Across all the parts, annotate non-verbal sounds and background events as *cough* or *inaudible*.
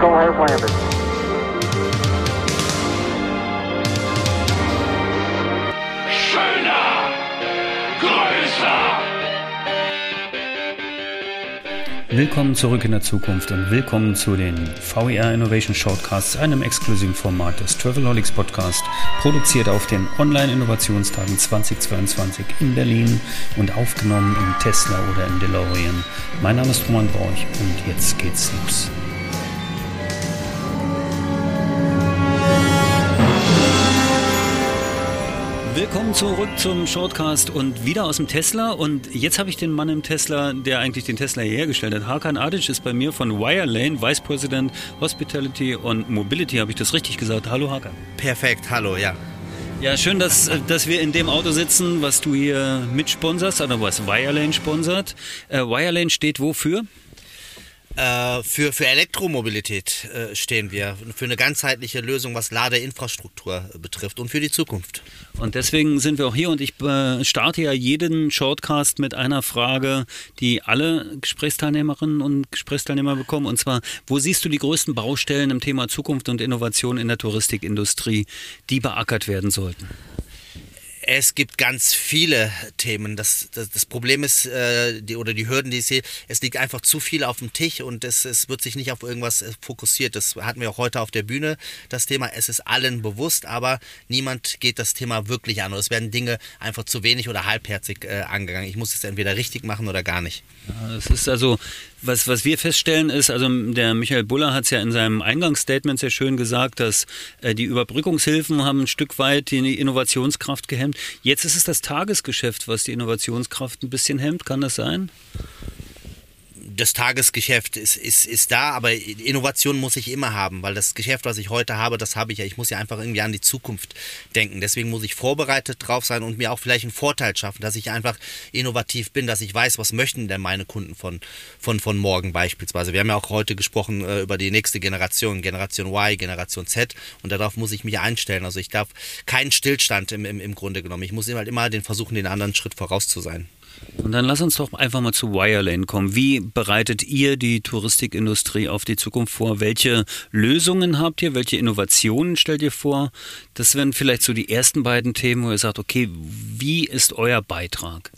Eagle has landed. Schöner, größer. Willkommen zurück in der Zukunft und willkommen zu den VER Innovation Shortcasts, einem exklusiven Format des Travelholics Podcast, produziert auf den Online-Innovationstagen 2022 in Berlin und aufgenommen im Tesla oder im DeLorean. Mein Name ist Roman Borch und jetzt geht's los. Willkommen zurück zum Shortcast und wieder aus dem Tesla. Und jetzt habe ich den Mann im Tesla, der eigentlich den Tesla hier hergestellt hat. Hakan Adic ist bei mir von Wirelane, Vice President Hospitality und Mobility. Habe ich das richtig gesagt? Hallo Hakan. Perfekt, hallo, ja. Ja, schön, dass, dass wir in dem Auto sitzen, was du hier mitsponserst, oder was Wirelane sponsert. Äh, Wirelane steht wofür? Äh, für, für Elektromobilität äh, stehen wir, für eine ganzheitliche Lösung, was Ladeinfrastruktur betrifft und für die Zukunft. Und deswegen sind wir auch hier und ich äh, starte ja jeden Shortcast mit einer Frage, die alle Gesprächsteilnehmerinnen und Gesprächsteilnehmer bekommen. Und zwar, wo siehst du die größten Baustellen im Thema Zukunft und Innovation in der Touristikindustrie, die beackert werden sollten? Es gibt ganz viele Themen. Das, das, das Problem ist, äh, die, oder die Hürden, die ich sehe, es liegt einfach zu viel auf dem Tisch und es, es wird sich nicht auf irgendwas äh, fokussiert. Das hatten wir auch heute auf der Bühne, das Thema. Es ist allen bewusst, aber niemand geht das Thema wirklich an. Oder es werden Dinge einfach zu wenig oder halbherzig äh, angegangen. Ich muss es entweder richtig machen oder gar nicht. Ja, es ist also, was, was wir feststellen ist, also der Michael Buller hat es ja in seinem Eingangsstatement sehr schön gesagt, dass äh, die Überbrückungshilfen haben ein Stück weit die Innovationskraft gehemmt. Jetzt ist es das Tagesgeschäft, was die Innovationskraft ein bisschen hemmt. Kann das sein? Das Tagesgeschäft ist, ist, ist da, aber Innovation muss ich immer haben, weil das Geschäft, was ich heute habe, das habe ich ja. Ich muss ja einfach irgendwie an die Zukunft denken. Deswegen muss ich vorbereitet drauf sein und mir auch vielleicht einen Vorteil schaffen, dass ich einfach innovativ bin, dass ich weiß, was möchten denn meine Kunden von, von, von morgen beispielsweise. Wir haben ja auch heute gesprochen äh, über die nächste Generation, Generation Y, Generation Z und darauf muss ich mich einstellen. Also ich darf keinen Stillstand im, im, im Grunde genommen. Ich muss halt immer den versuchen, den anderen Schritt voraus zu sein. Und dann lass uns doch einfach mal zu Wirelane kommen. Wie bereitet ihr die Touristikindustrie auf die Zukunft vor? Welche Lösungen habt ihr? Welche Innovationen stellt ihr vor? Das wären vielleicht so die ersten beiden Themen, wo ihr sagt, okay, wie ist euer Beitrag?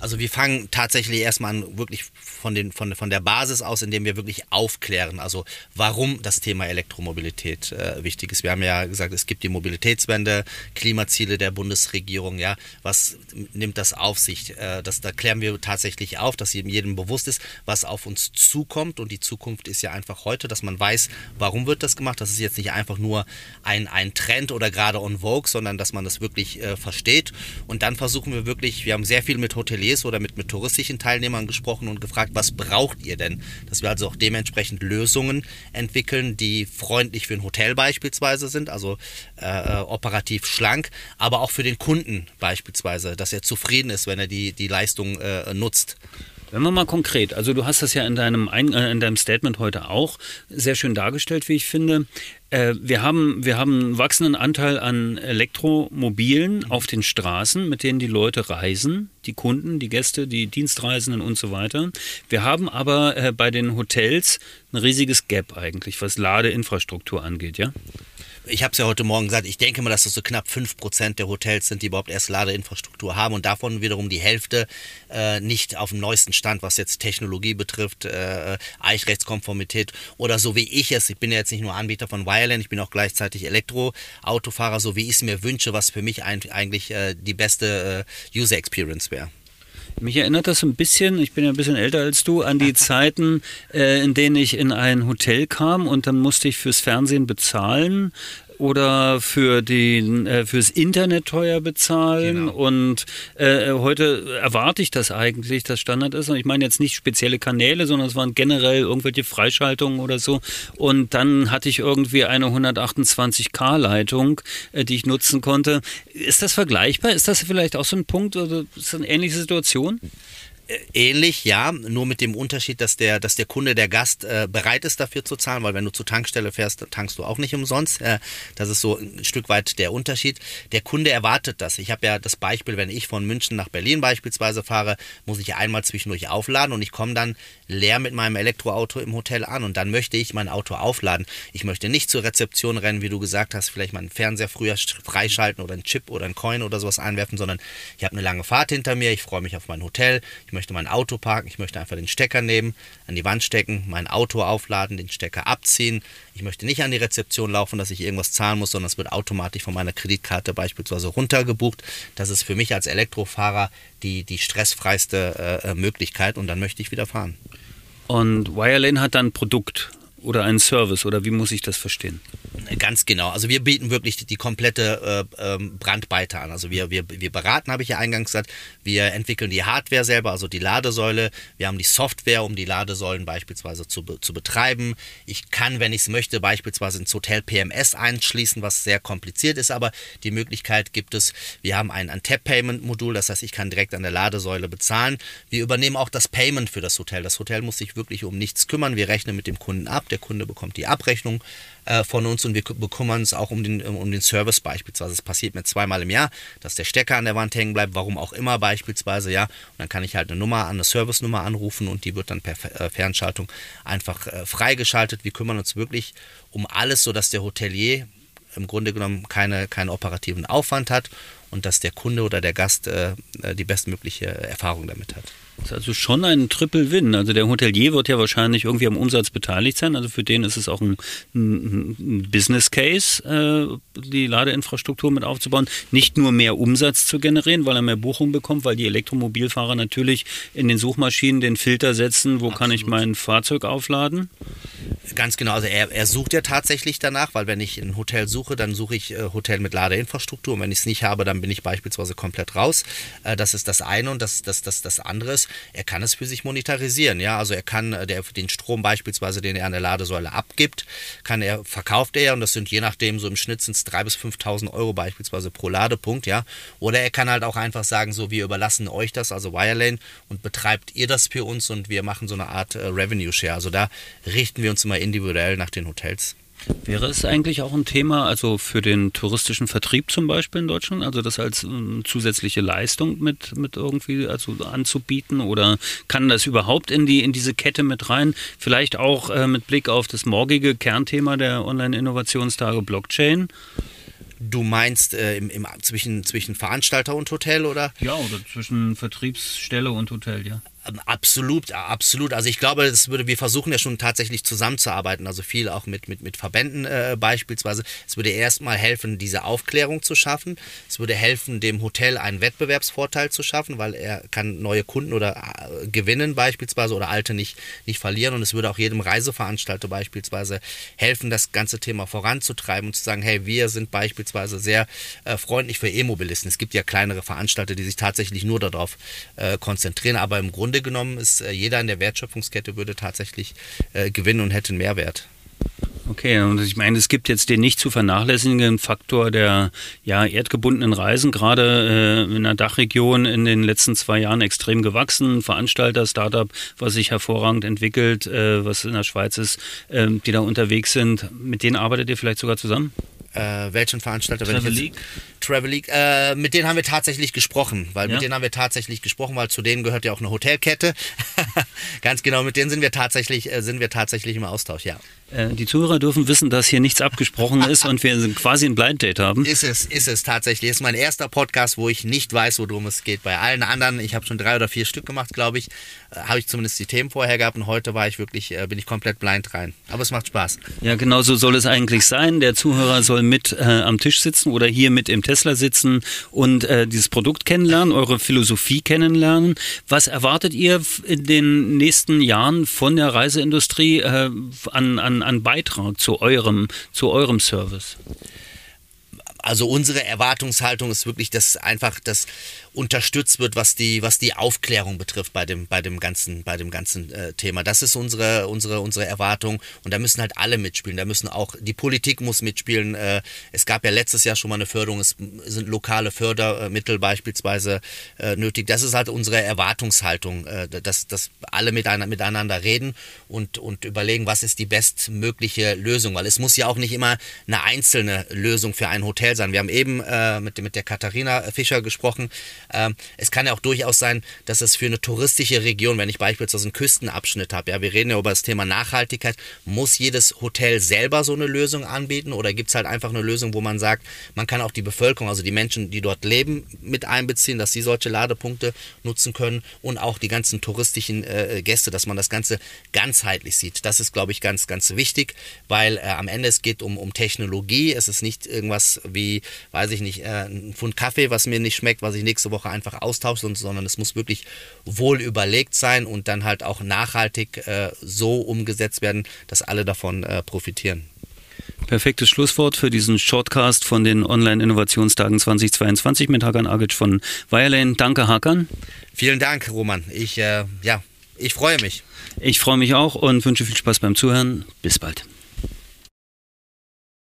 Also wir fangen tatsächlich erstmal an, wirklich von, den, von, von der Basis aus, indem wir wirklich aufklären, also warum das Thema Elektromobilität äh, wichtig ist. Wir haben ja gesagt, es gibt die Mobilitätswende, Klimaziele der Bundesregierung, ja, was nimmt das auf sich? Äh, das, da klären wir tatsächlich auf, dass jedem bewusst ist, was auf uns zukommt und die Zukunft ist ja einfach heute, dass man weiß, warum wird das gemacht. Das ist jetzt nicht einfach nur ein, ein Trend oder gerade on Vogue, sondern dass man das wirklich äh, versteht und dann versuchen wir wirklich, wir haben sehr viel mit Hoteliers oder mit, mit touristischen Teilnehmern gesprochen und gefragt, was braucht ihr denn? Dass wir also auch dementsprechend Lösungen entwickeln, die freundlich für ein Hotel beispielsweise sind, also äh, operativ schlank, aber auch für den Kunden beispielsweise, dass er zufrieden ist, wenn er die, die Leistung äh, nutzt. Wenn wir mal konkret, also du hast das ja in deinem, äh, in deinem Statement heute auch sehr schön dargestellt, wie ich finde. Äh, wir, haben, wir haben einen wachsenden Anteil an Elektromobilen auf den Straßen, mit denen die Leute reisen, die Kunden, die Gäste, die Dienstreisenden und so weiter. Wir haben aber äh, bei den Hotels ein riesiges Gap eigentlich, was Ladeinfrastruktur angeht, ja? Ich habe es ja heute Morgen gesagt, ich denke mal, dass das so knapp 5% der Hotels sind, die überhaupt erst Ladeinfrastruktur haben und davon wiederum die Hälfte äh, nicht auf dem neuesten Stand, was jetzt Technologie betrifft, äh, Eichrechtskonformität oder so wie ich es, ich bin ja jetzt nicht nur Anbieter von Wireland, ich bin auch gleichzeitig Elektroautofahrer, so wie ich es mir wünsche, was für mich eigentlich äh, die beste äh, User Experience wäre. Mich erinnert das ein bisschen, ich bin ja ein bisschen älter als du, an die *laughs* Zeiten, äh, in denen ich in ein Hotel kam und dann musste ich fürs Fernsehen bezahlen oder für den äh, fürs Internet teuer bezahlen genau. und äh, heute erwarte ich das eigentlich, dass Standard ist und ich meine jetzt nicht spezielle Kanäle, sondern es waren generell irgendwelche Freischaltungen oder so und dann hatte ich irgendwie eine 128k Leitung, äh, die ich nutzen konnte. Ist das vergleichbar? Ist das vielleicht auch so ein Punkt oder ist das eine ähnliche Situation? Ähnlich, ja, nur mit dem Unterschied, dass der, dass der Kunde, der Gast äh, bereit ist dafür zu zahlen, weil wenn du zur Tankstelle fährst, tankst du auch nicht umsonst. Äh, das ist so ein Stück weit der Unterschied. Der Kunde erwartet das. Ich habe ja das Beispiel, wenn ich von München nach Berlin beispielsweise fahre, muss ich einmal zwischendurch aufladen und ich komme dann leer mit meinem Elektroauto im Hotel an und dann möchte ich mein Auto aufladen. Ich möchte nicht zur Rezeption rennen, wie du gesagt hast, vielleicht meinen Fernseher früher freischalten oder einen Chip oder einen Coin oder sowas einwerfen, sondern ich habe eine lange Fahrt hinter mir, ich freue mich auf mein Hotel, ich möchte mein Auto parken, ich möchte einfach den Stecker nehmen, an die Wand stecken, mein Auto aufladen, den Stecker abziehen. Ich möchte nicht an die Rezeption laufen, dass ich irgendwas zahlen muss, sondern es wird automatisch von meiner Kreditkarte beispielsweise runtergebucht. Das ist für mich als Elektrofahrer die, die stressfreiste äh, Möglichkeit und dann möchte ich wieder fahren. Und Wirelane hat dann ein Produkt oder einen Service oder wie muss ich das verstehen? Ganz genau. Also wir bieten wirklich die, die komplette äh, ähm, an. Also wir, wir, wir beraten, habe ich ja eingangs gesagt, wir entwickeln die Hardware selber, also die Ladesäule. Wir haben die Software, um die Ladesäulen beispielsweise zu, zu betreiben. Ich kann, wenn ich es möchte, beispielsweise ins Hotel PMS einschließen, was sehr kompliziert ist, aber die Möglichkeit gibt es. Wir haben ein, ein Tap-Payment-Modul, das heißt, ich kann direkt an der Ladesäule bezahlen. Wir übernehmen auch das Payment für das Hotel. Das Hotel muss sich wirklich um nichts kümmern. Wir rechnen mit dem Kunden ab. Der Kunde bekommt die Abrechnung äh, von uns und wir bekümmern uns auch um den, um den Service beispielsweise. Es passiert mir zweimal im Jahr, dass der Stecker an der Wand hängen bleibt, warum auch immer beispielsweise, ja. Und dann kann ich halt eine Nummer, eine Service-Nummer anrufen und die wird dann per äh, Fernschaltung einfach äh, freigeschaltet. Wir kümmern uns wirklich um alles, sodass der Hotelier im Grunde genommen keine, keinen operativen Aufwand hat und dass der Kunde oder der Gast äh, die bestmögliche Erfahrung damit hat. Das ist also schon ein Triple-Win. Also der Hotelier wird ja wahrscheinlich irgendwie am Umsatz beteiligt sein. Also für den ist es auch ein, ein Business Case, äh, die Ladeinfrastruktur mit aufzubauen. Nicht nur mehr Umsatz zu generieren, weil er mehr Buchungen bekommt, weil die Elektromobilfahrer natürlich in den Suchmaschinen den Filter setzen, wo Absolut. kann ich mein Fahrzeug aufladen. Ganz genau, also er, er, sucht ja tatsächlich danach, weil wenn ich ein Hotel suche, dann suche ich äh, Hotel mit Ladeinfrastruktur und wenn ich es nicht habe, dann bin ich beispielsweise komplett raus. Äh, das ist das eine und das, das, das, das andere ist, er kann es für sich monetarisieren. Ja, also er kann äh, der, den Strom beispielsweise, den er an der Ladesäule abgibt, kann er, verkauft er und das sind je nachdem so im Schnitt sind es 3.000 bis 5.000 Euro beispielsweise pro Ladepunkt, ja. Oder er kann halt auch einfach sagen, so wir überlassen euch das, also Wirelane und betreibt ihr das für uns und wir machen so eine Art äh, Revenue Share. Also da richten wir uns immer individuell nach den Hotels. Wäre es eigentlich auch ein Thema, also für den touristischen Vertrieb zum Beispiel in Deutschland, also das als äh, zusätzliche Leistung mit, mit irgendwie also anzubieten oder kann das überhaupt in die in diese Kette mit rein? Vielleicht auch äh, mit Blick auf das morgige Kernthema der Online-Innovationstage Blockchain. Du meinst äh, im, im, zwischen, zwischen Veranstalter und Hotel oder? Ja, oder zwischen Vertriebsstelle und Hotel, ja. Absolut, absolut. Also ich glaube, das würde, wir versuchen ja schon tatsächlich zusammenzuarbeiten, also viel auch mit, mit, mit Verbänden äh, beispielsweise. Es würde erstmal helfen, diese Aufklärung zu schaffen. Es würde helfen, dem Hotel einen Wettbewerbsvorteil zu schaffen, weil er kann neue Kunden oder äh, gewinnen beispielsweise oder alte nicht, nicht verlieren. Und es würde auch jedem Reiseveranstalter beispielsweise helfen, das ganze Thema voranzutreiben und zu sagen, hey, wir sind beispielsweise sehr äh, freundlich für E-Mobilisten. Es gibt ja kleinere Veranstalter, die sich tatsächlich nur darauf äh, konzentrieren, aber im Grunde Grunde genommen ist äh, jeder in der Wertschöpfungskette würde tatsächlich äh, gewinnen und hätte einen Mehrwert. Okay, und ich meine, es gibt jetzt den nicht zu vernachlässigenden Faktor der ja, erdgebundenen Reisen, gerade äh, in der Dachregion in den letzten zwei Jahren extrem gewachsen. Veranstalter, Startup, was sich hervorragend entwickelt, äh, was in der Schweiz ist, äh, die da unterwegs sind. Mit denen arbeitet ihr vielleicht sogar zusammen? Äh, welchen Veranstalter? Travel League? Travel League. Äh, mit denen haben wir tatsächlich gesprochen, weil ja. mit denen haben wir tatsächlich gesprochen, weil zu denen gehört ja auch eine Hotelkette. *laughs* Ganz genau, mit denen sind wir tatsächlich, äh, sind wir tatsächlich im Austausch, ja. Äh, die Zuhörer dürfen wissen, dass hier nichts abgesprochen ist und wir quasi ein Blind Date haben. Ist es, ist es tatsächlich. Ist mein erster Podcast, wo ich nicht weiß, worum es geht. Bei allen anderen, ich habe schon drei oder vier Stück gemacht, glaube ich, äh, habe ich zumindest die Themen vorher gehabt und heute war ich wirklich, äh, bin ich komplett blind rein. Aber es macht Spaß. Ja, genau so soll es eigentlich sein. Der Zuhörer soll mit äh, am Tisch sitzen oder hier mit im Tesla sitzen und äh, dieses Produkt kennenlernen, eure Philosophie kennenlernen. Was erwartet ihr in den nächsten Jahren von der Reiseindustrie äh, an, an an, Beitrag zu eurem, zu eurem Service? Also unsere Erwartungshaltung ist wirklich, dass einfach, dass unterstützt wird, was die, was die Aufklärung betrifft bei dem, bei dem ganzen, bei dem ganzen äh, Thema. Das ist unsere, unsere, unsere Erwartung und da müssen halt alle mitspielen. Da müssen auch die Politik muss mitspielen. Äh, es gab ja letztes Jahr schon mal eine Förderung. Es sind lokale Fördermittel beispielsweise äh, nötig. Das ist halt unsere Erwartungshaltung, äh, dass, dass alle miteinander, miteinander reden und, und überlegen, was ist die bestmögliche Lösung. Weil es muss ja auch nicht immer eine einzelne Lösung für ein Hotel sein. Wir haben eben äh, mit, mit der Katharina Fischer gesprochen. Ähm, es kann ja auch durchaus sein, dass es für eine touristische Region, wenn ich beispielsweise einen Küstenabschnitt habe, ja, wir reden ja über das Thema Nachhaltigkeit, muss jedes Hotel selber so eine Lösung anbieten oder gibt es halt einfach eine Lösung, wo man sagt, man kann auch die Bevölkerung, also die Menschen, die dort leben, mit einbeziehen, dass sie solche Ladepunkte nutzen können und auch die ganzen touristischen äh, Gäste, dass man das Ganze ganzheitlich sieht. Das ist, glaube ich, ganz, ganz wichtig, weil äh, am Ende es geht um, um Technologie. Es ist nicht irgendwas wie, weiß ich nicht, äh, ein Pfund Kaffee, was mir nicht schmeckt, was ich nächste Woche Woche einfach austauschen, sondern es muss wirklich wohl überlegt sein und dann halt auch nachhaltig äh, so umgesetzt werden, dass alle davon äh, profitieren. Perfektes Schlusswort für diesen Shortcast von den Online-Innovationstagen 2022 mit Hakan Agic von Wirelane. Danke, Hakan. Vielen Dank, Roman. Ich, äh, ja, ich freue mich. Ich freue mich auch und wünsche viel Spaß beim Zuhören. Bis bald.